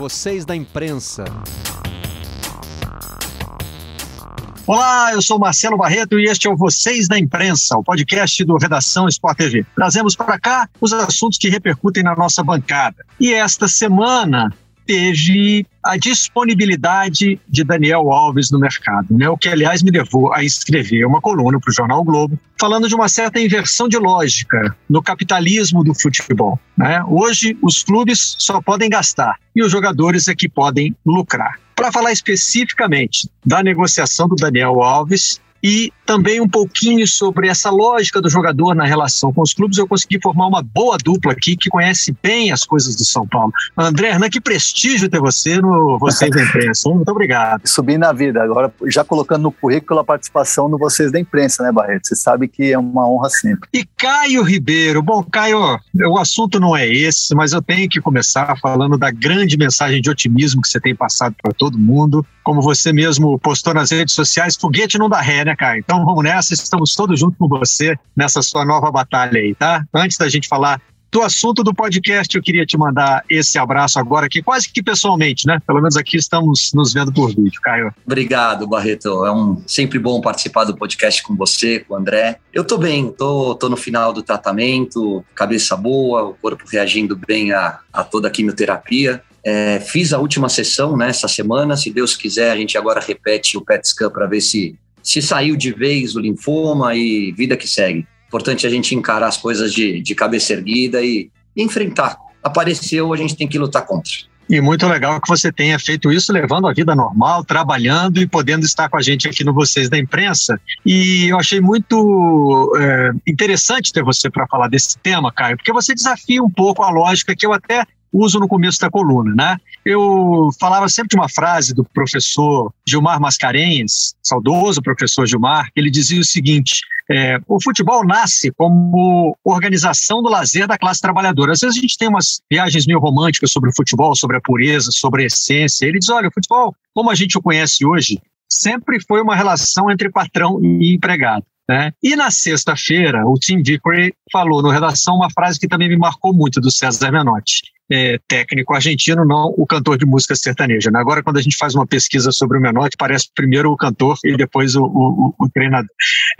Vocês da imprensa. Olá, eu sou Marcelo Barreto e este é o Vocês da Imprensa, o podcast do Redação Sport TV. Trazemos para cá os assuntos que repercutem na nossa bancada. E esta semana teve a disponibilidade de Daniel Alves no mercado, né? o que, aliás, me levou a escrever uma coluna para o Jornal Globo, falando de uma certa inversão de lógica no capitalismo do futebol. Né? Hoje, os clubes só podem gastar e os jogadores é que podem lucrar. Para falar especificamente da negociação do Daniel Alves, e também um pouquinho sobre essa lógica do jogador na relação com os clubes. Eu consegui formar uma boa dupla aqui que conhece bem as coisas do São Paulo. André Hernan, que prestígio ter você no Vocês da Imprensa. Muito obrigado. Subi na vida. Agora, já colocando no currículo a participação no Vocês da Imprensa, né, Barreto? Você sabe que é uma honra sempre. E Caio Ribeiro. Bom, Caio, o assunto não é esse, mas eu tenho que começar falando da grande mensagem de otimismo que você tem passado para todo mundo. Como você mesmo postou nas redes sociais, foguete não dá ré, né? Né, Caio? Então vamos nessa, estamos todos juntos com você nessa sua nova batalha aí, tá? Antes da gente falar do assunto do podcast, eu queria te mandar esse abraço agora aqui, quase que pessoalmente, né? Pelo menos aqui estamos nos vendo por vídeo, Caio. Obrigado, Barreto. É um sempre bom participar do podcast com você, com o André. Eu tô bem, tô, tô no final do tratamento, cabeça boa, o corpo reagindo bem a, a toda a quimioterapia. É, fiz a última sessão né, essa semana. Se Deus quiser, a gente agora repete o PET scan para ver se se saiu de vez o linfoma e vida que segue. Importante a gente encarar as coisas de, de cabeça erguida e, enfrentar. Apareceu, a gente tem que lutar contra. E muito legal que você tenha feito isso, levando a vida normal, trabalhando e podendo estar com a gente aqui no Vocês da Imprensa. E eu achei muito é, interessante ter você para falar desse tema, Caio, porque você desafia um pouco a lógica que eu até uso no começo da coluna, né? Eu falava sempre de uma frase do professor Gilmar Mascarenhas, saudoso professor Gilmar, que ele dizia o seguinte: é, o futebol nasce como organização do lazer da classe trabalhadora. Às vezes a gente tem umas viagens meio românticas sobre o futebol, sobre a pureza, sobre a essência. Ele diz: olha, o futebol, como a gente o conhece hoje, sempre foi uma relação entre patrão e empregado. Né? E na sexta-feira, o Tim Vickery falou no Redação uma frase que também me marcou muito do César Menotti. É, técnico argentino, não o cantor de música sertaneja. Né? Agora, quando a gente faz uma pesquisa sobre o Menotti, parece primeiro o cantor e depois o, o, o treinador.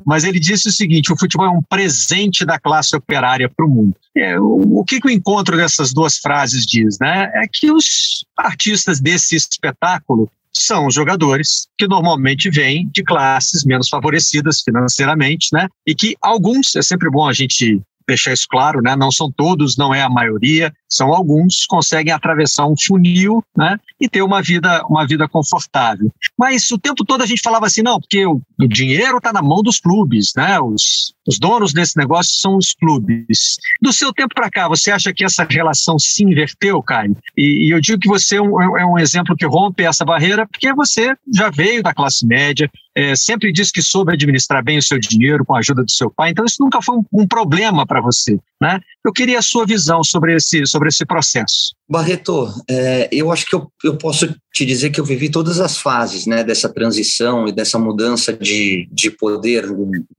Mas ele disse o seguinte: o futebol é um presente da classe operária para o mundo. É, o, o que, que o encontro dessas duas frases diz? Né? É que os artistas desse espetáculo são jogadores que normalmente vêm de classes menos favorecidas financeiramente, né? E que alguns, é sempre bom a gente deixar isso claro, né? Não são todos, não é a maioria, são alguns conseguem atravessar um funil, né? E ter uma vida, uma vida confortável. Mas o tempo todo a gente falava assim, não, porque o, o dinheiro está na mão dos clubes, né? Os, os donos desse negócio são os clubes. Do seu tempo para cá, você acha que essa relação se inverteu, Caio? E, e eu digo que você é um, é um exemplo que rompe essa barreira, porque você já veio da classe média, é, sempre disse que soube administrar bem o seu dinheiro com a ajuda do seu pai, então isso nunca foi um, um problema para você. Né? Eu queria a sua visão sobre esse, sobre esse processo. Barreto, é, eu acho que eu, eu posso te dizer que eu vivi todas as fases né, dessa transição e dessa mudança de, de poder,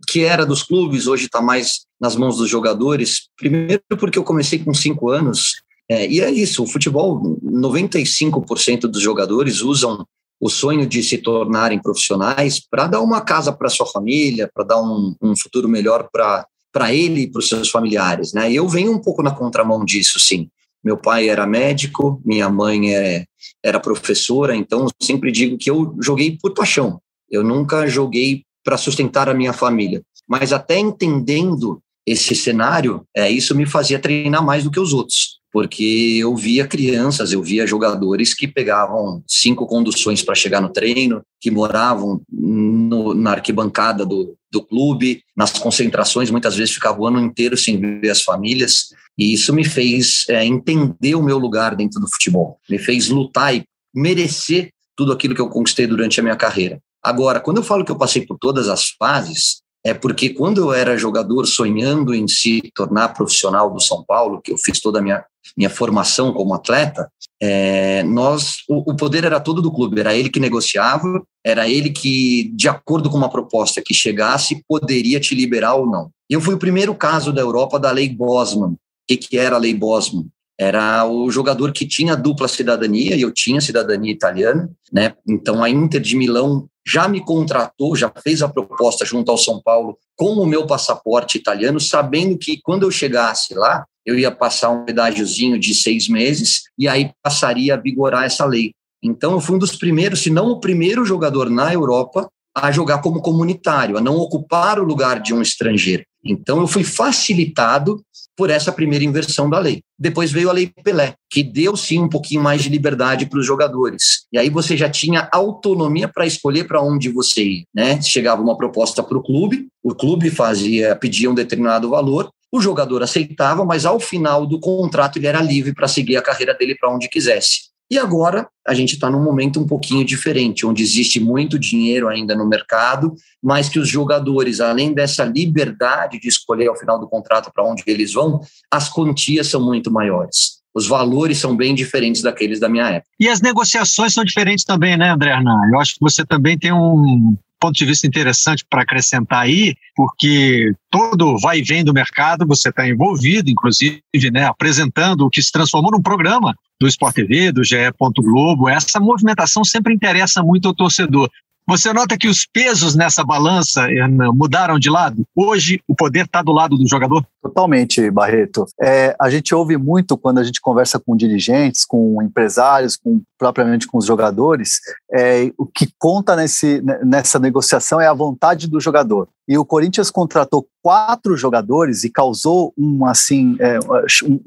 que era dos clubes, hoje está mais nas mãos dos jogadores. Primeiro, porque eu comecei com cinco anos, é, e é isso: o futebol, 95% dos jogadores usam o sonho de se tornarem profissionais para dar uma casa para sua família, para dar um, um, futuro melhor para ele e para os seus familiares, né? E eu venho um pouco na contramão disso, sim. Meu pai era médico, minha mãe é, era professora, então sempre digo que eu joguei por paixão. Eu nunca joguei para sustentar a minha família. Mas até entendendo esse cenário, é, isso me fazia treinar mais do que os outros porque eu via crianças, eu via jogadores que pegavam cinco conduções para chegar no treino, que moravam no, na arquibancada do, do clube, nas concentrações, muitas vezes ficavam o ano inteiro sem ver as famílias, e isso me fez é, entender o meu lugar dentro do futebol, me fez lutar e merecer tudo aquilo que eu conquistei durante a minha carreira. Agora, quando eu falo que eu passei por todas as fases, é porque quando eu era jogador sonhando em se tornar profissional do São Paulo, que eu fiz toda a minha, minha formação como atleta, é, nós o, o, poder era todo do clube, era ele que negociava, era ele que, de acordo com uma proposta que chegasse, poderia te liberar ou não. Eu fui o primeiro caso da Europa da Lei Bosman. O que, que era a Lei Bosman? Era o jogador que tinha dupla cidadania, e eu tinha cidadania italiana, né? Então a Inter de Milão já me contratou, já fez a proposta junto ao São Paulo com o meu passaporte italiano, sabendo que quando eu chegasse lá, eu ia passar um pedágiozinho de seis meses e aí passaria a vigorar essa lei. Então eu fui um dos primeiros, se não o primeiro jogador na Europa a jogar como comunitário, a não ocupar o lugar de um estrangeiro. Então eu fui facilitado por essa primeira inversão da lei. Depois veio a Lei Pelé, que deu sim um pouquinho mais de liberdade para os jogadores. E aí você já tinha autonomia para escolher para onde você ir, né? Chegava uma proposta para o clube, o clube fazia, pedia um determinado valor, o jogador aceitava, mas ao final do contrato ele era livre para seguir a carreira dele para onde quisesse. E agora a gente está num momento um pouquinho diferente, onde existe muito dinheiro ainda no mercado, mas que os jogadores, além dessa liberdade de escolher ao final do contrato para onde eles vão, as quantias são muito maiores. Os valores são bem diferentes daqueles da minha época. E as negociações são diferentes também, né, André Hernan? Eu acho que você também tem um ponto de vista interessante para acrescentar aí, porque todo vai e vem do mercado, você está envolvido, inclusive, né, apresentando o que se transformou num programa do Sport TV, do GE. Globo. Essa movimentação sempre interessa muito ao torcedor. Você nota que os pesos nessa balança mudaram de lado? Hoje o poder está do lado do jogador? Totalmente, Barreto. É, a gente ouve muito quando a gente conversa com dirigentes, com empresários, com propriamente com os jogadores, é, o que conta nesse, nessa negociação é a vontade do jogador. E o Corinthians contratou quatro jogadores e causou um assim é,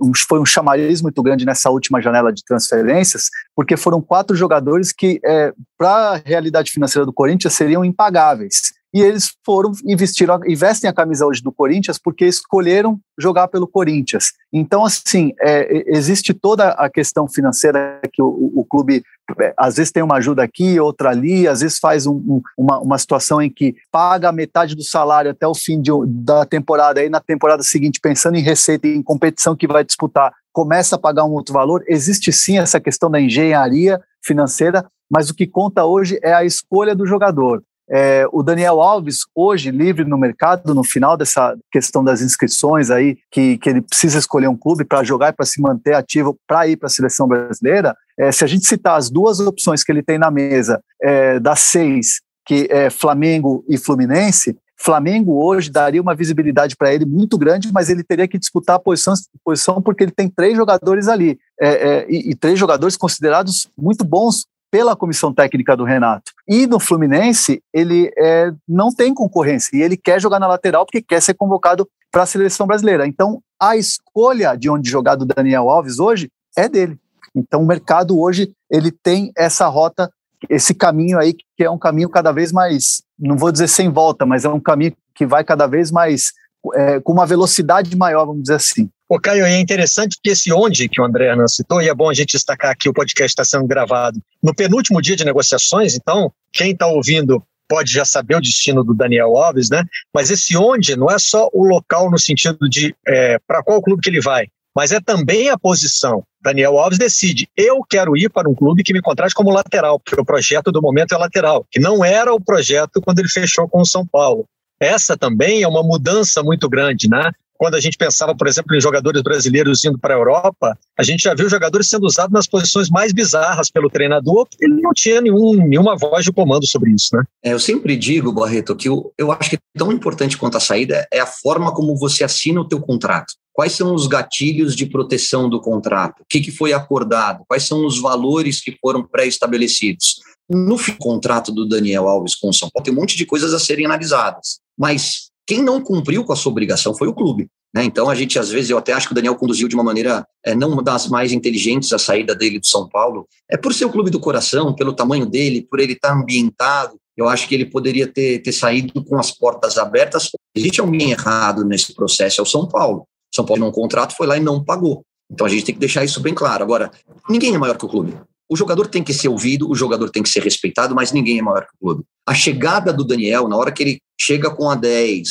um, foi um chamariz muito grande nessa última janela de transferências, porque foram quatro jogadores que é, para a realidade financeira do Corinthians seriam impagáveis e eles foram e vestiram e vestem a camisa hoje do Corinthians porque escolheram jogar pelo Corinthians. Então, assim, é, existe toda a questão financeira que o, o, clube é, às vezes tem uma ajuda aqui, outra ali, às vezes faz um, um, uma, uma situação em que paga metade do salário até o fim de, da temporada, aí na temporada seguinte, pensando em receita e em competição que vai disputar, começa a pagar um outro valor. Existe sim essa questão da engenharia financeira, mas o que conta hoje é a escolha do jogador. É, o Daniel Alves, hoje livre no mercado, no final dessa questão das inscrições aí, que, que ele precisa escolher um clube para jogar e para se manter ativo para ir para a seleção brasileira. É, se a gente citar as duas opções que ele tem na mesa, é, das seis, que é Flamengo e Fluminense, Flamengo hoje daria uma visibilidade para ele muito grande, mas ele teria que disputar a posição, posição porque ele tem três jogadores ali, é, é, e, e, três jogadores considerados muito bons pela comissão técnica do Renato. E no Fluminense, ele é, não tem concorrência e ele quer jogar na lateral porque quer ser convocado para a seleção brasileira. Então, a escolha de onde jogar do Daniel Alves hoje é dele. Então, o mercado hoje ele tem essa rota, esse caminho aí que é um caminho cada vez mais, não vou dizer sem volta, mas é um caminho que vai cada vez mais é, com uma velocidade maior, vamos dizer assim. Ô, Caio, é interessante que esse onde que o André não citou, e é bom a gente destacar aqui, o podcast está sendo gravado no penúltimo dia de negociações, então quem está ouvindo pode já saber o destino do Daniel Alves, né? Mas esse onde não é só o local no sentido de é, para qual clube que ele vai, mas é também a posição. Daniel Alves decide, eu quero ir para um clube que me contrate como lateral, porque o projeto do momento é lateral, que não era o projeto quando ele fechou com o São Paulo. Essa também é uma mudança muito grande, né? Quando a gente pensava, por exemplo, em jogadores brasileiros indo para a Europa, a gente já viu jogadores sendo usados nas posições mais bizarras pelo treinador, porque ele não tinha nenhum, nenhuma voz de comando sobre isso, né? É, eu sempre digo, Barreto, que eu, eu acho que tão importante quanto a saída é a forma como você assina o teu contrato. Quais são os gatilhos de proteção do contrato? O que, que foi acordado? Quais são os valores que foram pré-estabelecidos? No contrato do Daniel Alves com o São Paulo, tem um monte de coisas a serem analisadas. Mas quem não cumpriu com a sua obrigação foi o clube. Né? Então, a gente, às vezes, eu até acho que o Daniel conduziu de uma maneira é, não das mais inteligentes a saída dele do São Paulo. É por ser o clube do coração, pelo tamanho dele, por ele estar ambientado. Eu acho que ele poderia ter, ter saído com as portas abertas. Existe alguém errado nesse processo, é o São Paulo. São Paulo, num contrato, foi lá e não pagou. Então, a gente tem que deixar isso bem claro. Agora, ninguém é maior que o clube. O jogador tem que ser ouvido, o jogador tem que ser respeitado, mas ninguém é maior que o clube. A chegada do Daniel, na hora que ele chega com a 10,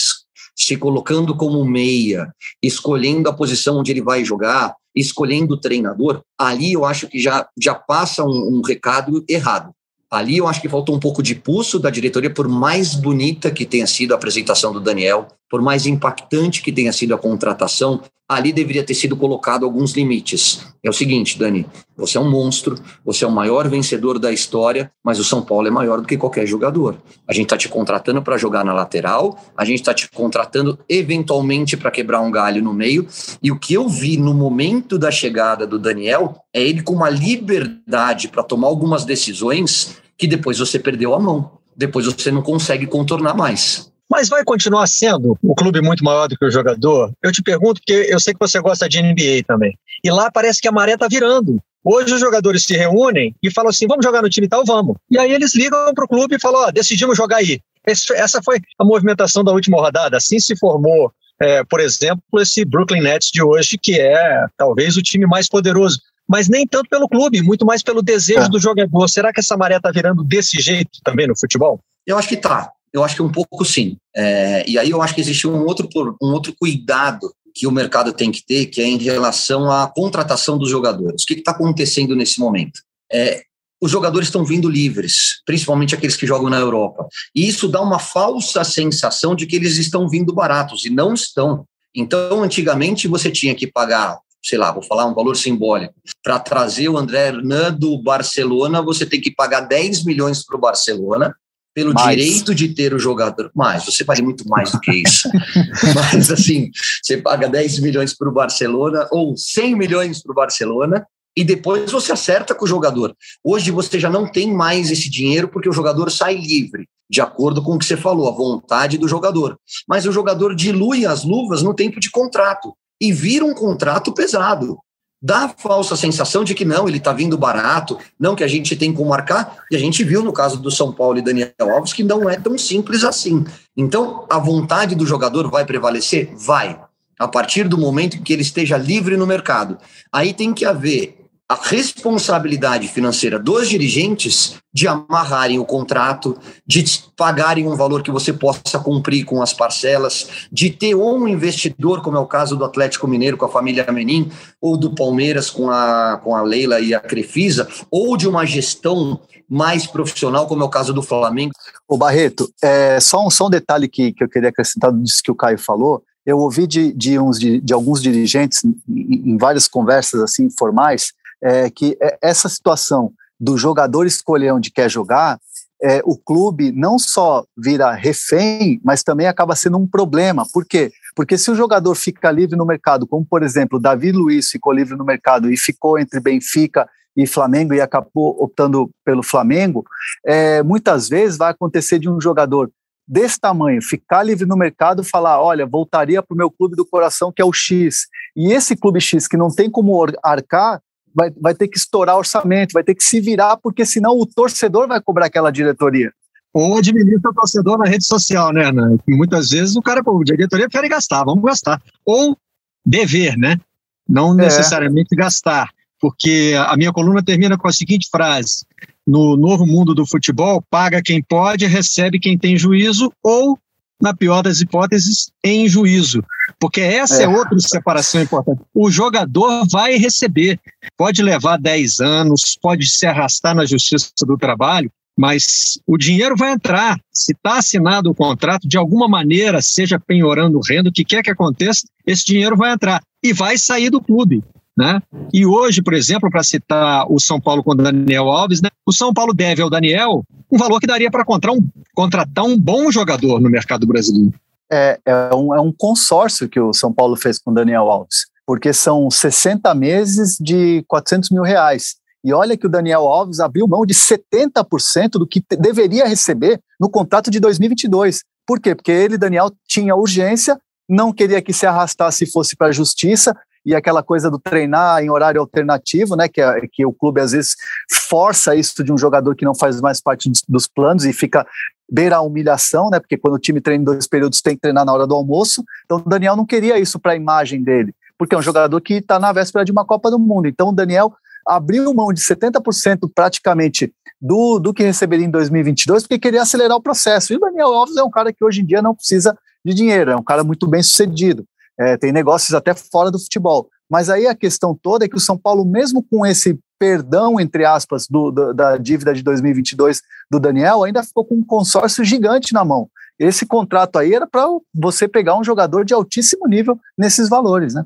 se colocando como meia, escolhendo a posição onde ele vai jogar, escolhendo o treinador, ali eu acho que já, já passa um, um recado errado. Ali eu acho que faltou um pouco de pulso da diretoria, por mais bonita que tenha sido a apresentação do Daniel por mais impactante que tenha sido a contratação, ali deveria ter sido colocado alguns limites. É o seguinte, Dani, você é um monstro, você é o maior vencedor da história, mas o São Paulo é maior do que qualquer jogador. A gente está te contratando para jogar na lateral, a gente está te contratando eventualmente para quebrar um galho no meio, e o que eu vi no momento da chegada do Daniel é ele com uma liberdade para tomar algumas decisões que depois você perdeu a mão, depois você não consegue contornar mais. Mas vai continuar sendo o clube muito maior do que o jogador? Eu te pergunto, porque eu sei que você gosta de NBA também. E lá parece que a maré está virando. Hoje os jogadores se reúnem e falam assim: vamos jogar no time tal, vamos. E aí eles ligam para o clube e falam: ó, decidimos jogar aí. essa foi a movimentação da última rodada. Assim se formou, é, por exemplo, esse Brooklyn Nets de hoje, que é talvez o time mais poderoso. Mas nem tanto pelo clube, muito mais pelo desejo é. do jogador. Será que essa maré está virando desse jeito também no futebol? Eu acho que tá. Eu acho que um pouco sim. É, e aí eu acho que existe um outro, um outro cuidado que o mercado tem que ter, que é em relação à contratação dos jogadores. O que está acontecendo nesse momento? É, os jogadores estão vindo livres, principalmente aqueles que jogam na Europa. E isso dá uma falsa sensação de que eles estão vindo baratos, e não estão. Então, antigamente, você tinha que pagar, sei lá, vou falar um valor simbólico. Para trazer o André Hernan do Barcelona, você tem que pagar 10 milhões para o Barcelona pelo mais. direito de ter o jogador. Mais, você vale muito mais do que isso. Mas, assim, você paga 10 milhões para o Barcelona ou 100 milhões para o Barcelona e depois você acerta com o jogador. Hoje você já não tem mais esse dinheiro porque o jogador sai livre, de acordo com o que você falou, a vontade do jogador. Mas o jogador dilui as luvas no tempo de contrato e vira um contrato pesado dá a falsa sensação de que não, ele está vindo barato, não que a gente tem como marcar, e a gente viu no caso do São Paulo e Daniel Alves que não é tão simples assim. Então, a vontade do jogador vai prevalecer? Vai. A partir do momento que ele esteja livre no mercado. Aí tem que haver a responsabilidade financeira dos dirigentes de amarrarem o contrato, de pagarem um valor que você possa cumprir com as parcelas, de ter um investidor, como é o caso do Atlético Mineiro com a família Menin, ou do Palmeiras com a, com a Leila e a Crefisa, ou de uma gestão mais profissional, como é o caso do Flamengo. O Barreto, é, só, um, só um detalhe que, que eu queria acrescentar disso que o Caio falou, eu ouvi de, de, uns, de, de alguns dirigentes em, em várias conversas assim informais é, que é, essa situação do jogador escolher onde quer jogar, é, o clube não só vira refém, mas também acaba sendo um problema. Por quê? Porque se o jogador fica livre no mercado, como por exemplo, Davi Luiz ficou livre no mercado e ficou entre Benfica e Flamengo e acabou optando pelo Flamengo, é, muitas vezes vai acontecer de um jogador desse tamanho ficar livre no mercado falar, olha, voltaria para o meu clube do coração que é o X. E esse clube X que não tem como arcar, vai, vai ter que estourar orçamento, vai ter que se virar, porque senão o torcedor vai cobrar aquela diretoria. Ou administra o torcedor na rede social, né, Ana? Muitas vezes o cara, pô, a diretoria quer gastar, vamos gastar. Ou dever, né? Não é. necessariamente gastar. Porque a minha coluna termina com a seguinte frase: no novo mundo do futebol, paga quem pode, recebe quem tem juízo, ou na pior das hipóteses, em juízo. Porque essa é. é outra separação importante. O jogador vai receber. Pode levar 10 anos, pode se arrastar na justiça do trabalho, mas o dinheiro vai entrar. Se está assinado o contrato, de alguma maneira, seja penhorando renda, o que quer que aconteça, esse dinheiro vai entrar e vai sair do clube. Né? E hoje, por exemplo, para citar o São Paulo com o Daniel Alves, né? o São Paulo deve ao Daniel um valor que daria para contratar um, contratar um bom jogador no mercado brasileiro. É, é, um, é um consórcio que o São Paulo fez com o Daniel Alves, porque são 60 meses de 400 mil reais. E olha que o Daniel Alves abriu mão de 70% do que deveria receber no contrato de 2022. Por quê? Porque ele, Daniel, tinha urgência, não queria que se arrastasse e fosse para a justiça, e aquela coisa do treinar em horário alternativo, né, que, é, que o clube às vezes força isso de um jogador que não faz mais parte dos, planos e fica beira a humilhação, né, porque quando o time treina em dois períodos tem que treinar na hora do almoço, então o Daniel não queria isso para a imagem dele, porque é um jogador que está na véspera de uma Copa do Mundo, então o Daniel abriu mão de 70% praticamente do, do que receberia em 2022, porque queria acelerar o processo, e o Daniel Alves é um cara que hoje em dia não precisa de dinheiro, é um cara muito bem sucedido, é, tem negócios até fora do futebol. Mas aí a questão toda é que o São Paulo, mesmo com esse perdão, entre aspas, do, do, da dívida de 2022 do Daniel, ainda ficou com um consórcio gigante na mão. esse contrato aí era para você pegar um jogador de altíssimo nível nesses valores, né?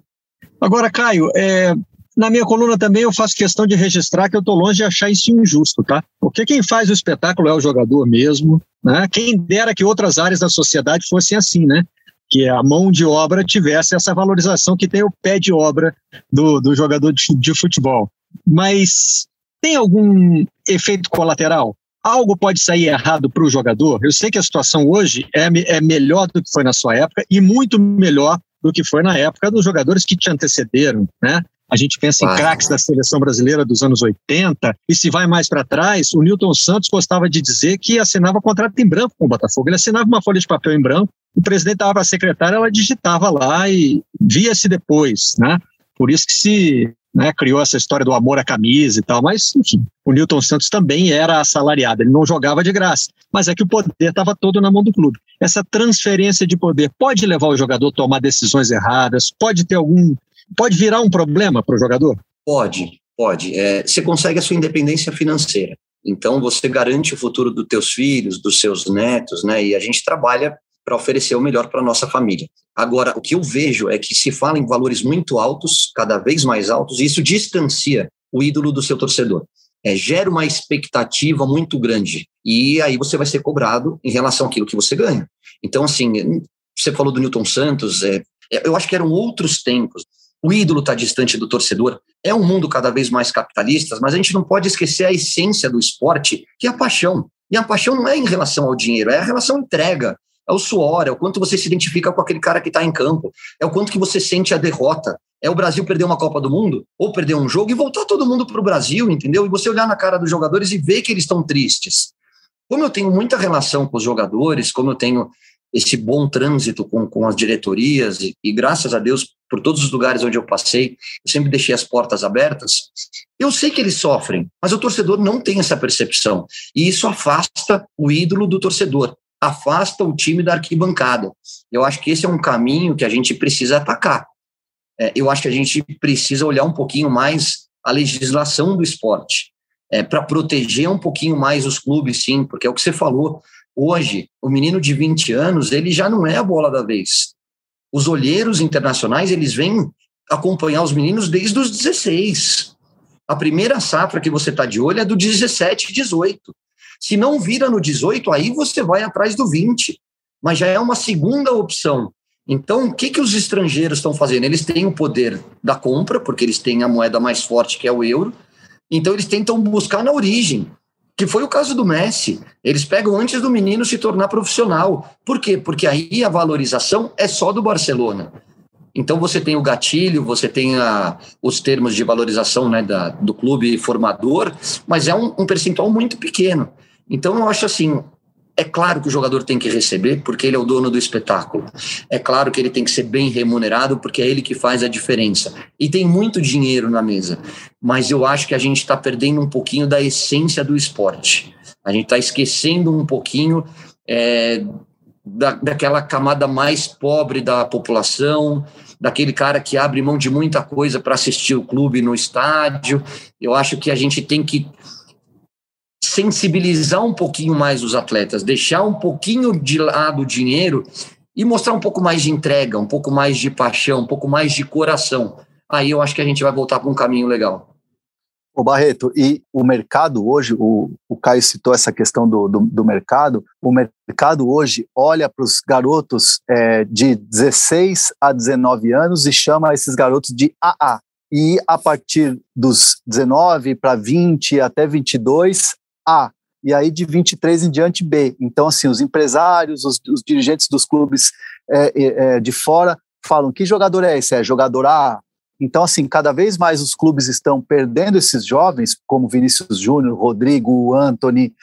Agora, Caio, é, na minha coluna também eu faço questão de registrar que eu estou longe de achar isso injusto, tá? Porque quem faz o espetáculo é o jogador mesmo, né? Quem dera que outras áreas da sociedade fossem assim, né? Que a mão de obra tivesse essa valorização que tem o pé de obra do, do jogador de, de futebol. Mas tem algum efeito colateral? Algo pode sair errado para o jogador? Eu sei que a situação hoje é, é melhor do que foi na sua época e muito melhor do que foi na época dos jogadores que te antecederam, né? A gente pensa em craques da seleção brasileira dos anos 80, e se vai mais para trás, o Newton Santos gostava de dizer que assinava contrato em branco com o Botafogo. Ele assinava uma folha de papel em branco, o presidente dava para a secretária, ela digitava lá e via-se depois, né? Por isso que se né, criou essa história do amor à camisa e tal, mas, enfim, o Newton Santos também era assalariado, ele não jogava de graça, mas é que o poder estava todo na mão do clube. Essa transferência de poder pode levar o jogador a tomar decisões erradas, pode ter algum. Pode virar um problema para o jogador? Pode, pode. É, você consegue a sua independência financeira. Então você garante o futuro dos teus filhos, dos seus netos, né? E a gente trabalha para oferecer o melhor para nossa família. Agora, o que eu vejo é que se fala em valores muito altos, cada vez mais altos, e isso distancia o ídolo do seu torcedor. É, gera uma expectativa muito grande. E aí você vai ser cobrado em relação àquilo que você ganha. Então, assim, você falou do Newton Santos, é, eu acho que eram outros tempos. O ídolo está distante do torcedor. É um mundo cada vez mais capitalista, mas a gente não pode esquecer a essência do esporte, que é a paixão. E a paixão não é em relação ao dinheiro, é a relação entrega, é o suor, é o quanto você se identifica com aquele cara que está em campo, é o quanto que você sente a derrota. É o Brasil perder uma Copa do Mundo, ou perder um jogo e voltar todo mundo para o Brasil, entendeu? E você olhar na cara dos jogadores e ver que eles estão tristes. Como eu tenho muita relação com os jogadores, como eu tenho esse bom trânsito com, com as diretorias, e, e graças a Deus, por todos os lugares onde eu passei, eu sempre deixei as portas abertas. Eu sei que eles sofrem, mas o torcedor não tem essa percepção. E isso afasta o ídolo do torcedor afasta o time da arquibancada. Eu acho que esse é um caminho que a gente precisa atacar. É, eu acho que a gente precisa olhar um pouquinho mais a legislação do esporte, é, para proteger um pouquinho mais os clubes, sim, porque é o que você falou. Hoje, o menino de 20 anos, ele já não é a bola da vez. Os olheiros internacionais, eles vêm acompanhar os meninos desde os 16. A primeira safra que você está de olho é do 17 e 18. Se não vira no 18, aí você vai atrás do 20, mas já é uma segunda opção. Então, o que, que os estrangeiros estão fazendo? Eles têm o poder da compra, porque eles têm a moeda mais forte, que é o euro. Então, eles tentam buscar na origem, que foi o caso do Messi. Eles pegam antes do menino se tornar profissional. Por quê? Porque aí a valorização é só do Barcelona. Então você tem o gatilho, você tem a, os termos de valorização né, da, do clube formador, mas é um, um percentual muito pequeno. Então eu acho assim, é claro que o jogador tem que receber, porque ele é o dono do espetáculo. É claro que ele tem que ser bem remunerado, porque é ele que faz a diferença. E tem muito dinheiro na mesa. Mas eu acho que a gente está perdendo um pouquinho da essência do esporte. A gente está esquecendo um pouquinho é, da, daquela camada mais pobre da população, daquele cara que abre mão de muita coisa para assistir o clube no estádio. Eu acho que a gente tem que sensibilizar um pouquinho mais os atletas, deixar um pouquinho de lado o dinheiro e mostrar um pouco mais de entrega, um pouco mais de paixão, um pouco mais de coração. Aí eu acho que a gente vai voltar para um caminho legal. O Barreto, e o mercado hoje, o, o Caio citou essa questão do, do, do mercado, o mercado hoje olha para os garotos é, de 16 a 19 anos e chama esses garotos de AA. E a partir dos 19 para 20 até 22, a, e aí de 23 em diante B. Então, assim, os empresários, os, os dirigentes dos clubes é, é, de fora falam: que jogador é esse? É jogador A? Então, assim, cada vez mais os clubes estão perdendo esses jovens, como Vinícius Júnior, Rodrigo, Anthony,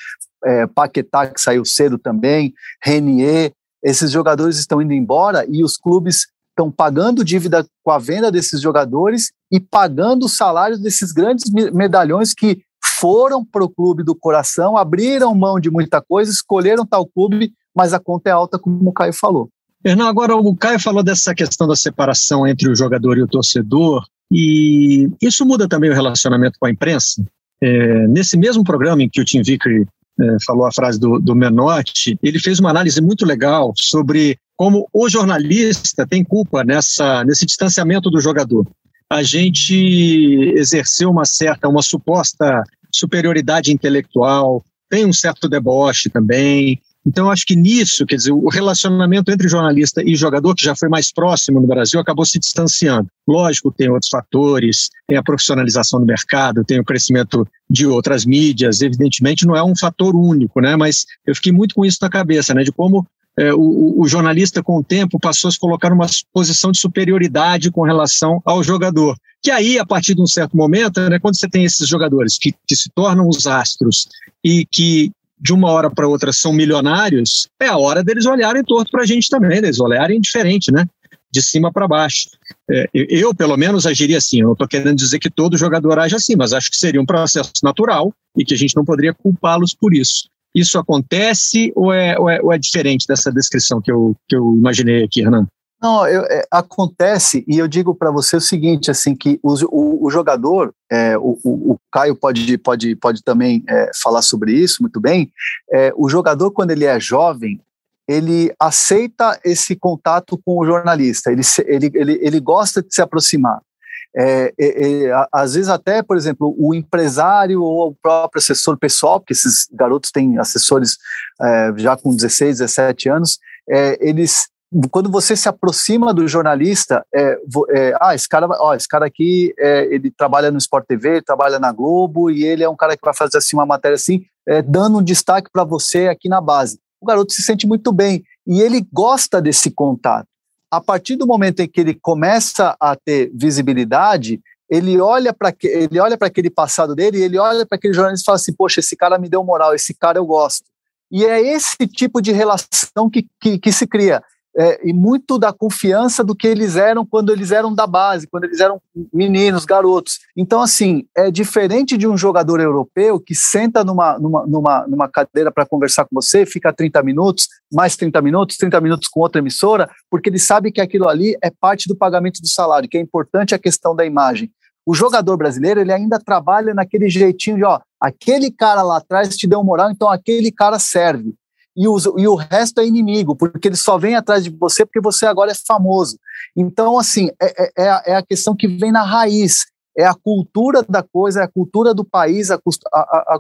é, Paquetá, que saiu cedo também, Renier. Esses jogadores estão indo embora e os clubes estão pagando dívida com a venda desses jogadores e pagando os salários desses grandes medalhões que foram para o clube do coração, abriram mão de muita coisa, escolheram tal clube, mas a conta é alta, como o Caio falou. Hernan, agora o Caio falou dessa questão da separação entre o jogador e o torcedor, e isso muda também o relacionamento com a imprensa. É, nesse mesmo programa em que o Tim Vickery é, falou a frase do, do Menotti, ele fez uma análise muito legal sobre como o jornalista tem culpa nessa, nesse distanciamento do jogador. A gente exerceu uma certa, uma suposta superioridade intelectual, tem um certo deboche também, então, acho que nisso, quer dizer, o relacionamento entre jornalista e jogador, que já foi mais próximo no Brasil, acabou se distanciando. Lógico, tem outros fatores, tem a profissionalização do mercado, tem o crescimento de outras mídias, evidentemente não é um fator único, né? Mas eu fiquei muito com isso na cabeça, né? De como é, o, o, jornalista, com o tempo, passou a se colocar numa posição de superioridade com relação ao jogador. Que aí, a partir de um certo momento, né, quando você tem esses jogadores que, que se tornam os astros e que de uma hora para outra são milionários, é a hora deles olharem torto para a gente também, eles olharem diferente, né? De cima para baixo. É, eu, pelo menos, agiria assim. Eu não estou querendo dizer que todo jogador age assim, mas acho que seria um processo natural e que a gente não poderia culpá-los por isso. Isso acontece ou é, ou é, ou é diferente dessa descrição que eu, que eu imaginei aqui, Renan? Não, eu, é, acontece, e eu digo para você o seguinte, assim, que o, o, o jogador, é, o, o, Caio pode, pode, pode também é, falar sobre isso muito bem, é, o jogador, quando ele é jovem, ele aceita esse contato com o jornalista, ele, ele, ele, ele gosta de se aproximar. É, é, é, às vezes até, por exemplo, o empresário ou o próprio assessor pessoal, porque esses garotos têm assessores é, já com 16, 17 anos, é, eles quando você se aproxima do jornalista, é, é, ah, esse cara, ó, esse cara aqui, é, ele trabalha no Sport TV, trabalha na Globo, e ele é um cara que vai fazer assim uma matéria assim, é, dando um destaque para você aqui na base. O garoto se sente muito bem e ele gosta desse contato. A partir do momento em que ele começa a ter visibilidade, ele olha para ele olha para aquele passado dele, ele olha para aquele jornalista e fala assim: poxa, esse cara me deu moral, esse cara eu gosto. E é esse tipo de relação que, que, que se cria é, e muito da confiança do que eles eram quando eles eram da base, quando eles eram meninos, garotos. Então, assim, é diferente de um jogador europeu que senta numa, numa, numa, numa cadeira para conversar com você, fica 30 minutos, mais 30 minutos, 30 minutos com outra emissora, porque ele sabe que aquilo ali é parte do pagamento do salário, que é importante a questão da imagem. O jogador brasileiro, ele ainda trabalha naquele jeitinho de, ó, aquele cara lá atrás te deu moral, então aquele cara serve e, os, e o resto é inimigo, porque ele só vem atrás de você porque você agora é famoso. Então, assim, é, é, é, é a questão que vem na raiz, é a cultura da coisa, é a cultura do país, a, a, a,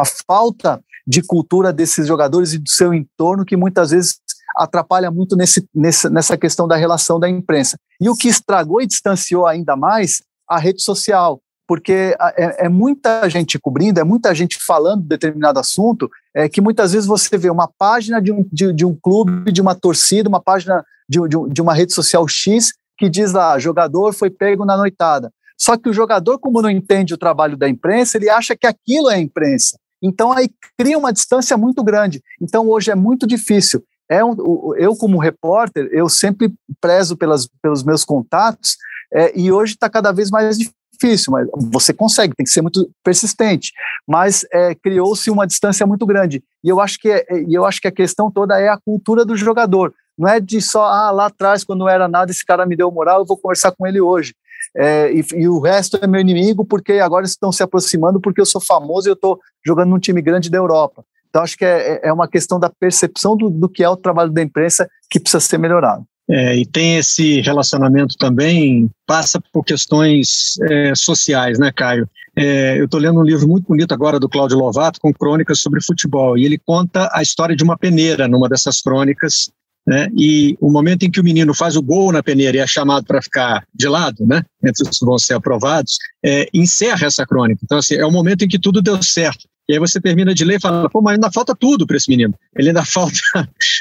a falta de cultura desses jogadores e do seu entorno que muitas vezes atrapalha muito nesse, nessa, nessa questão da relação da imprensa. E o que estragou e distanciou ainda mais a rede social porque é, é, muita gente cobrindo, é muita gente falando de determinado assunto, é que muitas vezes você vê uma página de um, de, de um clube, de uma torcida, uma página de, de, de uma rede social X, que diz lá, jogador foi pego na noitada. Só que o jogador, como não entende o trabalho da imprensa, ele acha que aquilo é a imprensa. Então aí cria uma distância muito grande. Então hoje é muito difícil. É um, eu, como repórter, eu sempre prezo pelas, pelos meus contatos, é, e hoje está cada vez mais difícil, mas você consegue, tem que ser muito persistente. Mas é, criou-se uma distância muito grande. E eu acho que é, é eu acho que a questão toda é a cultura do jogador. Não é de só, ah, lá atrás, quando não era nada, esse cara me deu moral, eu vou conversar com ele hoje. É, e, e, o resto é meu inimigo porque agora estão se aproximando porque eu sou famoso e eu estou jogando num time grande da Europa. Então, acho que é, é, é uma questão da percepção do, do que é o trabalho da imprensa que precisa ser melhorado. É, e tem esse relacionamento também, passa por questões é, sociais, né, Caio? É, eu estou lendo um livro muito bonito agora do Cláudio Lovato, com crônicas sobre futebol, e ele conta a história de uma peneira numa dessas crônicas, né, e o momento em que o menino faz o gol na peneira e é chamado para ficar de lado, né, entre os que vão ser aprovados, é, encerra essa crônica. Então, assim, é o momento em que tudo deu certo. E aí você termina de ler e fala, pô, mas ainda falta tudo para esse menino. Ele ainda falta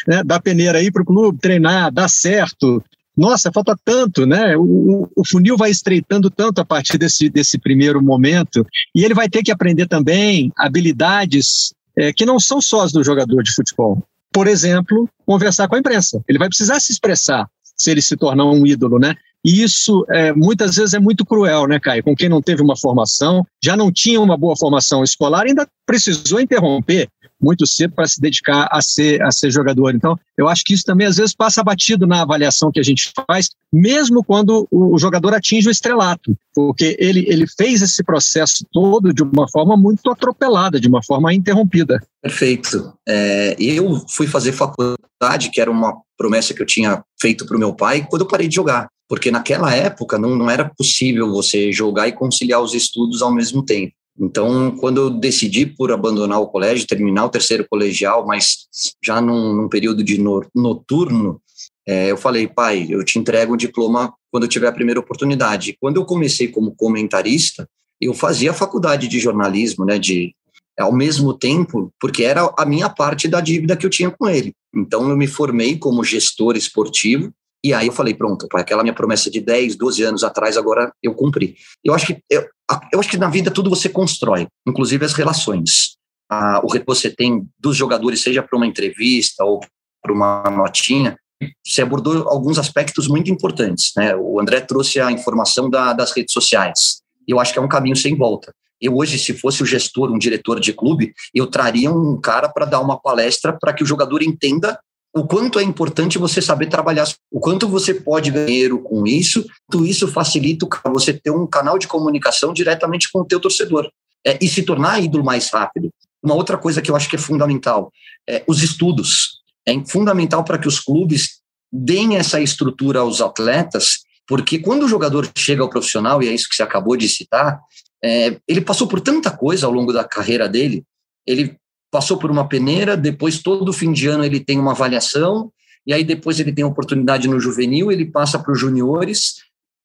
né, dar peneira aí para o clube, treinar, dar certo. Nossa, falta tanto, né? O, o, funil vai estreitando tanto a partir desse, desse primeiro momento. E ele vai ter que aprender também habilidades é, que não são só as do jogador de futebol. Por exemplo, conversar com a imprensa. Ele vai precisar se expressar se ele se tornar um ídolo, né? E isso é, muitas vezes é muito cruel, né, Caio? Com quem não teve uma formação, já não tinha uma boa formação escolar, ainda precisou interromper muito cedo para se dedicar a ser, a ser jogador. Então, eu acho que isso também às vezes passa batido na avaliação que a gente faz, mesmo quando o, jogador atinge o estrelato, porque ele, ele fez esse processo todo de uma forma muito atropelada, de uma forma interrompida. Perfeito. É, eu fui fazer faculdade, que era uma promessa que eu tinha feito para o meu pai, quando eu parei de jogar. Porque naquela época não, não era possível você jogar e conciliar os estudos ao mesmo tempo. Então, quando eu decidi por abandonar o colégio, terminar o terceiro colegial, mas já num, num período de no, noturno, é, eu falei, pai, eu te entrego o diploma quando eu tiver a primeira oportunidade. Quando eu comecei como comentarista, eu fazia a faculdade de jornalismo, né, de ao mesmo tempo, porque era a minha parte da dívida que eu tinha com ele. Então, eu me formei como gestor esportivo e aí eu falei, pronto, aquela minha promessa de 10, 12 anos atrás, agora eu cumpri. Eu acho que, eu, eu acho que na vida tudo você constrói, inclusive as relações. Ah, o que você tem dos jogadores, seja para uma entrevista ou para uma notinha, você abordou alguns aspectos muito importantes. Né? O André trouxe a informação da, das redes sociais. Eu acho que é um caminho sem volta. Eu hoje, se fosse o gestor, um diretor de clube, eu traria um cara para dar uma palestra para que o jogador entenda o quanto é importante você saber trabalhar, o quanto você pode ganhar dinheiro com isso, tudo isso facilita você ter um canal de comunicação diretamente com o teu torcedor é, e se tornar ídolo mais rápido. Uma outra coisa que eu acho que é fundamental, é os estudos. É fundamental para que os clubes deem essa estrutura aos atletas, porque quando o jogador chega ao profissional, e é isso que você acabou de citar, é, ele passou por tanta coisa ao longo da carreira dele, ele passou por uma peneira, depois todo fim de ano ele tem uma avaliação, e aí depois ele tem oportunidade no juvenil, ele passa para os juniores,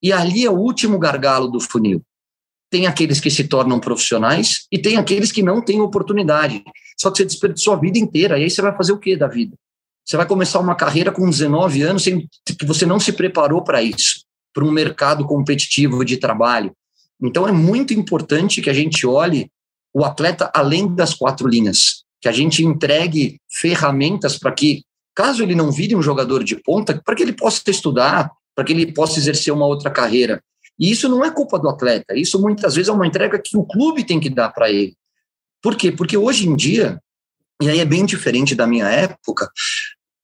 e ali é o último gargalo do funil. Tem aqueles que se tornam profissionais e tem aqueles que não têm oportunidade. Só que você desperdiçou a vida inteira, e aí você vai fazer o que da vida? Você vai começar uma carreira com 19 anos sem que você não se preparou para isso, para um mercado competitivo de trabalho. Então é muito importante que a gente olhe o atleta além das quatro linhas, que a gente entregue ferramentas para que, caso ele não vire um jogador de ponta, para que ele possa estudar, para que ele possa exercer uma outra carreira. E isso não é culpa do atleta, isso muitas vezes é uma entrega que o clube tem que dar para ele. Por quê? Porque hoje em dia, e aí é bem diferente da minha época,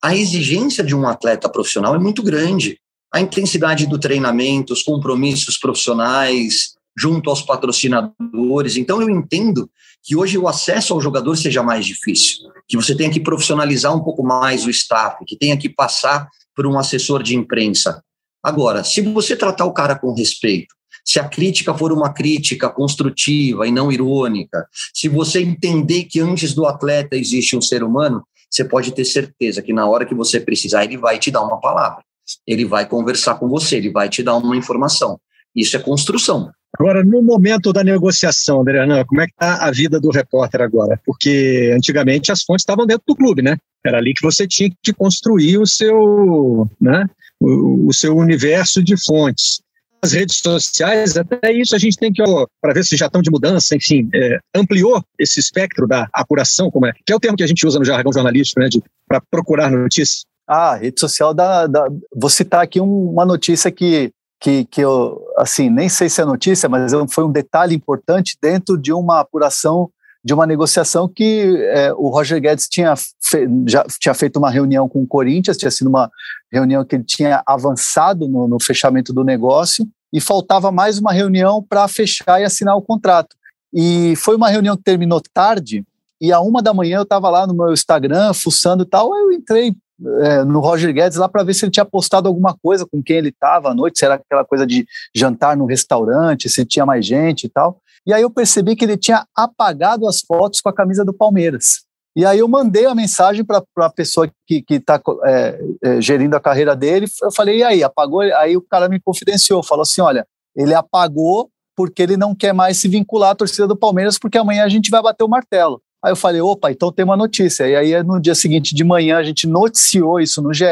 a exigência de um atleta profissional é muito grande. A intensidade do treinamento, os compromissos profissionais, junto aos patrocinadores. Então, eu entendo que hoje o acesso ao jogador seja mais difícil, que você tenha que profissionalizar um pouco mais o staff, que tenha que passar por um assessor de imprensa. Agora, se você tratar o cara com respeito, se a crítica for uma crítica construtiva e não irônica, se você entender que antes do atleta existe um ser humano, você pode ter certeza que na hora que você precisar, ele vai te dar uma palavra, ele vai conversar com você, ele vai te dar uma informação. Isso é construção. Agora, no momento da negociação, Adriana, como é que está a vida do repórter agora? Porque antigamente as fontes estavam dentro do clube, né? Era ali que você tinha que construir o seu, né, o, o seu universo de fontes. As redes sociais, até isso a gente tem que, para ver se já estão de mudança, enfim, é, ampliou esse espectro da apuração, como é, que é o termo que a gente usa no jargão jornalístico, né, para procurar notícias. Ah, rede social da, da, Vou citar aqui um, uma notícia que que, que eu, assim, nem sei se é notícia, mas foi um detalhe importante dentro de uma apuração de uma negociação que é, o Roger Guedes tinha, fe, já tinha feito uma reunião com o Corinthians, tinha sido uma reunião que ele tinha avançado no, no fechamento do negócio e faltava mais uma reunião para fechar e assinar o contrato. E foi uma reunião que terminou tarde, e a uma da manhã eu estava lá no meu Instagram, fuçando e tal, eu entrei é, no Roger Guedes lá para ver se ele tinha postado alguma coisa com quem ele estava à noite, se era aquela coisa de jantar no restaurante, se tinha mais gente e tal. E aí eu percebi que ele tinha apagado as fotos com a camisa do Palmeiras. E aí eu mandei a mensagem para a pessoa que está é, é, gerindo a carreira dele. Eu falei, e aí, apagou? Aí o cara me confidenciou, falou assim: olha, ele apagou porque ele não quer mais se vincular à torcida do Palmeiras, porque amanhã a gente vai bater o martelo. Aí eu falei, opa, então tem uma notícia. E aí no dia seguinte de manhã a gente noticiou isso no GE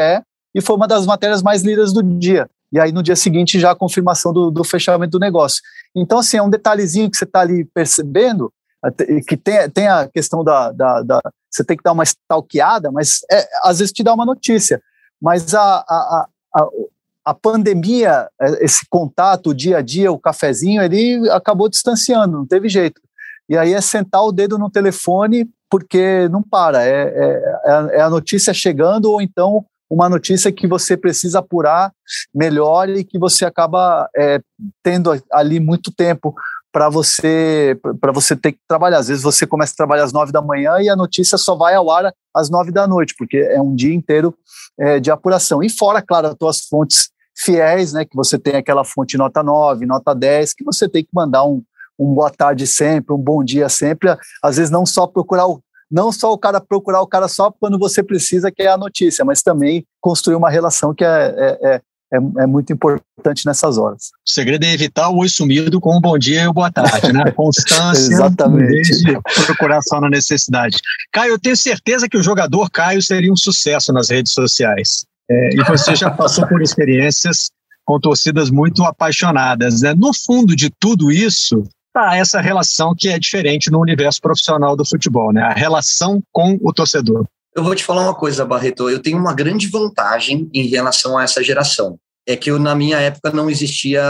e foi uma das matérias mais lidas do dia. E aí no dia seguinte já a confirmação do, do fechamento do negócio. Então, assim, é um detalhezinho que você está ali percebendo, que tem, tem a questão da, da, da, Você tem que dar uma stalkeada, mas é, às vezes te dá uma notícia. Mas a, a, a, a pandemia, é, esse contato, o dia a dia, o cafezinho, ele acabou distanciando, não teve jeito. E aí é sentar o dedo no telefone porque não para, é, é, é a notícia chegando ou então uma notícia que você precisa apurar melhor e que você acaba é, tendo ali muito tempo para você para você ter que trabalhar. Às vezes você começa a trabalhar às nove da manhã e a notícia só vai ao ar às nove da noite, porque é um dia inteiro é, de apuração. E fora, claro, as tuas fontes fiéis, né, que você tem aquela fonte nota 9, nota 10, que você tem que mandar um, um boa tarde sempre, um bom dia sempre, às vezes não só procurar o, não só o cara procurar o cara só quando você precisa, que é a notícia, mas também construir uma relação que é, é, é, é, é muito importante nessas horas. O segredo é evitar o oi sumido com um bom dia e o boa tarde, né? Constância, Exatamente. procurar só na necessidade. Caio, eu tenho certeza que o jogador Caio seria um sucesso nas redes sociais. É, e você já passou por experiências com torcidas muito apaixonadas. Né? No fundo de tudo isso, está essa relação que é diferente no universo profissional do futebol, né? a relação com o torcedor. Eu vou te falar uma coisa, Barreto. Eu tenho uma grande vantagem em relação a essa geração. É que eu, na minha época não existia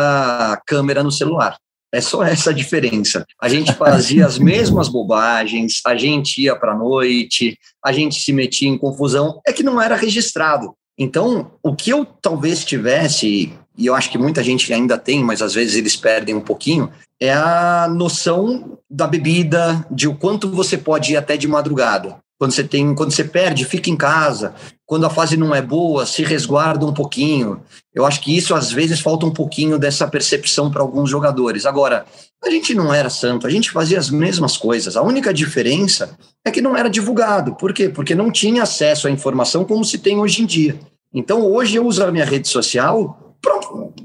câmera no celular. É só essa a diferença. A gente fazia as mesmas bobagens, a gente ia para noite, a gente se metia em confusão, é que não era registrado. Então, o que eu talvez tivesse, e eu acho que muita gente ainda tem, mas às vezes eles perdem um pouquinho, é a noção da bebida, de o quanto você pode ir até de madrugada. Quando você tem, quando você perde, fica em casa. Quando a fase não é boa, se resguarda um pouquinho. Eu acho que isso às vezes falta um pouquinho dessa percepção para alguns jogadores. Agora, a gente não era santo, a gente fazia as mesmas coisas. A única diferença é que não era divulgado. Por quê? Porque não tinha acesso à informação como se tem hoje em dia. Então, hoje eu uso a minha rede social para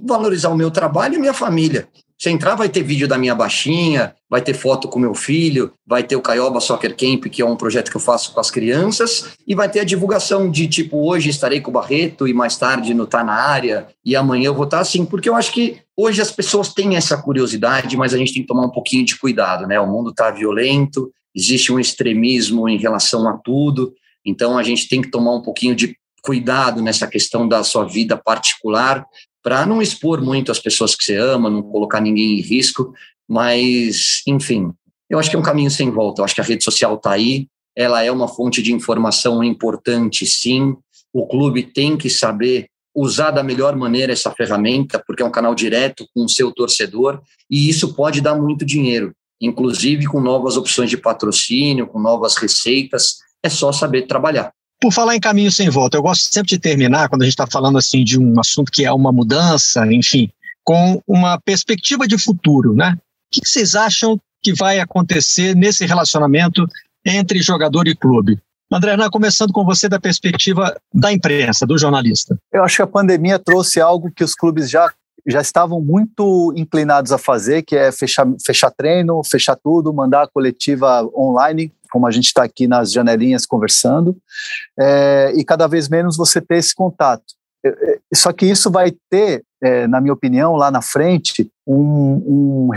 valorizar o meu trabalho e minha família. Se entrar, vai ter vídeo da minha baixinha, vai ter foto com meu filho, vai ter o Caioba Soccer Camp, que é um projeto que eu faço com as crianças, e vai ter a divulgação de tipo, hoje estarei com o Barreto e mais tarde no Tá na Área, e amanhã eu vou estar assim, porque eu acho que hoje as pessoas têm essa curiosidade, mas a gente tem que tomar um pouquinho de cuidado, né? O mundo está violento, existe um extremismo em relação a tudo, então a gente tem que tomar um pouquinho de cuidado nessa questão da sua vida particular, para não expor muito as pessoas que você ama, não colocar ninguém em risco, mas, enfim, eu acho que é um caminho sem volta. Eu acho que a rede social está aí, ela é uma fonte de informação importante, sim. O clube tem que saber usar da melhor maneira essa ferramenta, porque é um canal direto com o seu torcedor, e isso pode dar muito dinheiro, inclusive com novas opções de patrocínio, com novas receitas. É só saber trabalhar. Por falar em caminho sem volta, eu gosto sempre de terminar, quando a gente está falando assim de um assunto que é uma mudança, enfim, com uma perspectiva de futuro, né? O que vocês acham que vai acontecer nesse relacionamento entre jogador e clube? André começando com você da perspectiva da imprensa, do jornalista. Eu acho que a pandemia trouxe algo que os clubes já, já estavam muito inclinados a fazer, que é fechar, fechar treino, fechar tudo, mandar a coletiva online como a gente está aqui nas janelinhas conversando, é, e cada vez menos você ter esse contato. É, é, só que isso vai ter, é, na minha opinião, lá na frente, um, um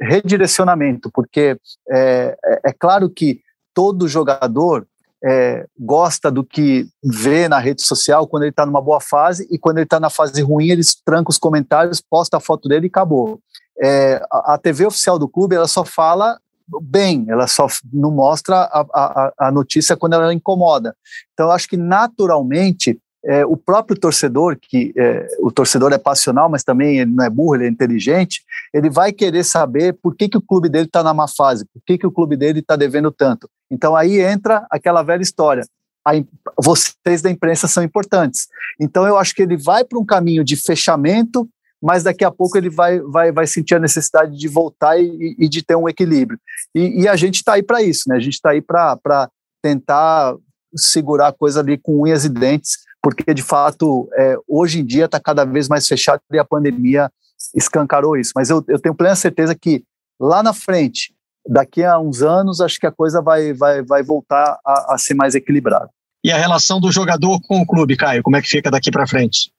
redirecionamento, porque é, é, é claro que todo jogador é, gosta do que vê na rede social quando ele está numa boa fase e quando ele está na fase ruim, eles trancam os comentários, posta a foto dele e acabou. É, a, TV oficial do clube ela só fala bem, ela só não mostra a, a, a notícia quando ela incomoda. Então, eu acho que naturalmente é, o próprio torcedor, que é, o torcedor é passional, mas também ele não é burro, ele é inteligente, ele vai querer saber por que, que o clube dele está na má fase, por que, que o clube dele está devendo tanto. Então aí entra aquela velha história. A, vocês da imprensa são importantes. Então eu acho que ele vai para um caminho de fechamento mas daqui a pouco ele vai, vai, vai sentir a necessidade de voltar e, e de ter um equilíbrio. E, e a gente está aí para isso, né? A gente está aí para tentar segurar a coisa ali com unhas e dentes, porque de fato é, hoje em dia está cada vez mais fechado e a pandemia escancarou isso. Mas eu, eu tenho plena certeza que lá na frente, daqui a uns anos, acho que a coisa vai, vai, vai voltar a, a ser mais equilibrada. E a relação do jogador com o clube, Caio, como é que fica daqui para frente?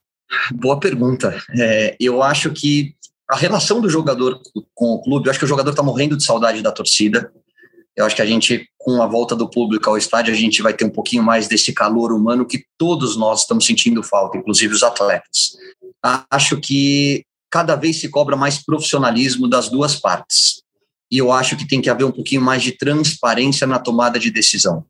Boa pergunta. É, eu acho que a relação do jogador com o clube, eu acho que o jogador está morrendo de saudade da torcida. Eu acho que a gente, com a volta do público ao estádio, a gente vai ter um pouquinho mais desse calor humano que todos nós estamos sentindo falta, inclusive os atletas. Acho que cada vez se cobra mais profissionalismo das duas partes. e eu acho que tem que haver um pouquinho mais de transparência na tomada de decisão.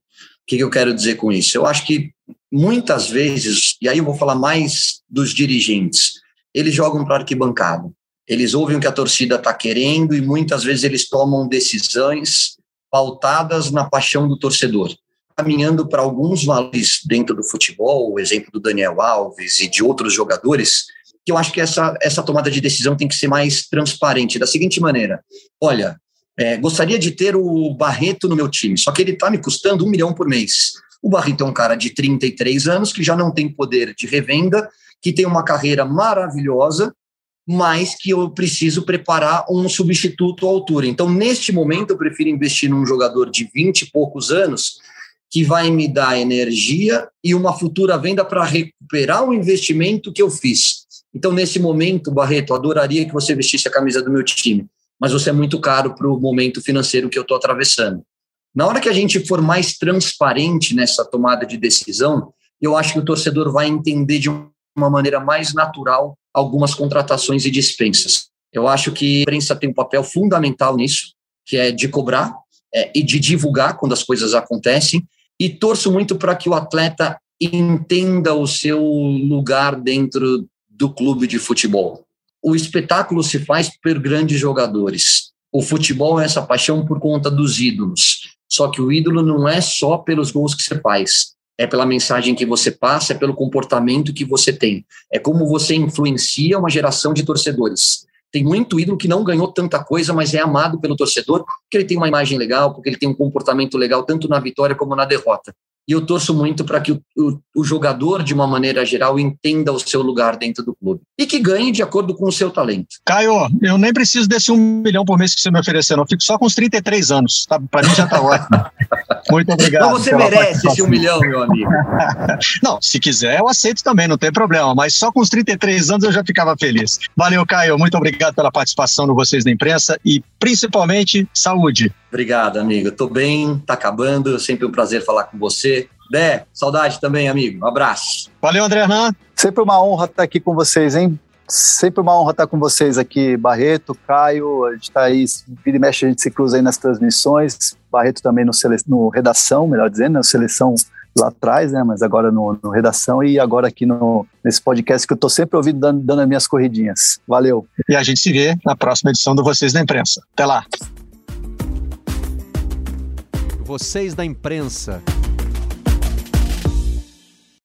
Que, que eu quero dizer com isso? Eu acho que muitas vezes, e aí eu vou falar mais dos dirigentes, eles jogam para arquibancada. Eles ouvem o que a torcida está querendo e muitas vezes eles tomam decisões pautadas na paixão do torcedor. Caminhando para alguns valores dentro do futebol, o exemplo do Daniel Alves e de outros jogadores, que eu acho que essa, essa tomada de decisão tem que ser mais transparente, da seguinte maneira: olha, é, gostaria de ter o Barreto no meu time, só que ele está me custando um milhão por mês. O Barreto é um cara de 33 anos que já não tem poder de revenda, que tem uma carreira maravilhosa, mas que eu preciso preparar um substituto à altura. Então, neste momento, eu prefiro investir num jogador de 20 e poucos anos que vai me dar energia e uma futura venda para recuperar o investimento que eu fiz. Então, nesse momento, Barreto, adoraria que você vestisse a camisa do meu time, mas você é muito caro para o momento financeiro que eu estou atravessando. Na hora que a gente for mais transparente nessa tomada de decisão, eu acho que o torcedor vai entender de uma maneira mais natural algumas contratações e dispensas. Eu acho que a imprensa tem um papel fundamental nisso, que é de cobrar é, e de divulgar quando as coisas acontecem, e torço muito para que o atleta entenda o seu lugar dentro do clube de futebol. O espetáculo se faz por grandes jogadores. O futebol é essa paixão por conta dos ídolos. Só que o ídolo não é só pelos gols que você faz, é pela mensagem que você passa, é pelo comportamento que você tem. É como você influencia uma geração de torcedores. Tem muito ídolo que não ganhou tanta coisa, mas é amado pelo torcedor, porque ele tem uma imagem legal, porque ele tem um comportamento legal, tanto na vitória como na derrota. E eu torço muito para que o, o, o, jogador, de uma maneira geral, entenda o seu lugar dentro do clube e que ganhe de acordo com o seu talento. Caio, eu nem preciso desse um milhão por mês que você me ofereceu, eu fico só com os 33 anos. Tá, para mim já está ótimo. Muito obrigado. Não, você merece esse um milhão, meu amigo. não, se quiser, eu aceito também, não tem problema, mas só com os 33 anos eu já ficava feliz. Valeu, Caio, muito obrigado pela participação no Vocês da Imprensa e principalmente saúde. Obrigado, amigo. Estou bem, tá acabando. Sempre um prazer falar com você. Dé, saudade também, amigo. Um abraço. Valeu, André Hernan. Sempre uma honra estar aqui com vocês, hein? Sempre uma honra estar com vocês aqui, Barreto, Caio. A gente está aí, vira e mexe, a gente se cruza aí nas transmissões. Barreto também no, sele... no redação, melhor dizendo, na seleção lá atrás, né? Mas agora no, no, redação e agora aqui no, nesse podcast que eu estou sempre ouvindo dando, dando as minhas corridinhas. Valeu. E a gente se vê na próxima edição do Vocês da Imprensa. Até lá. Vocês da Imprensa.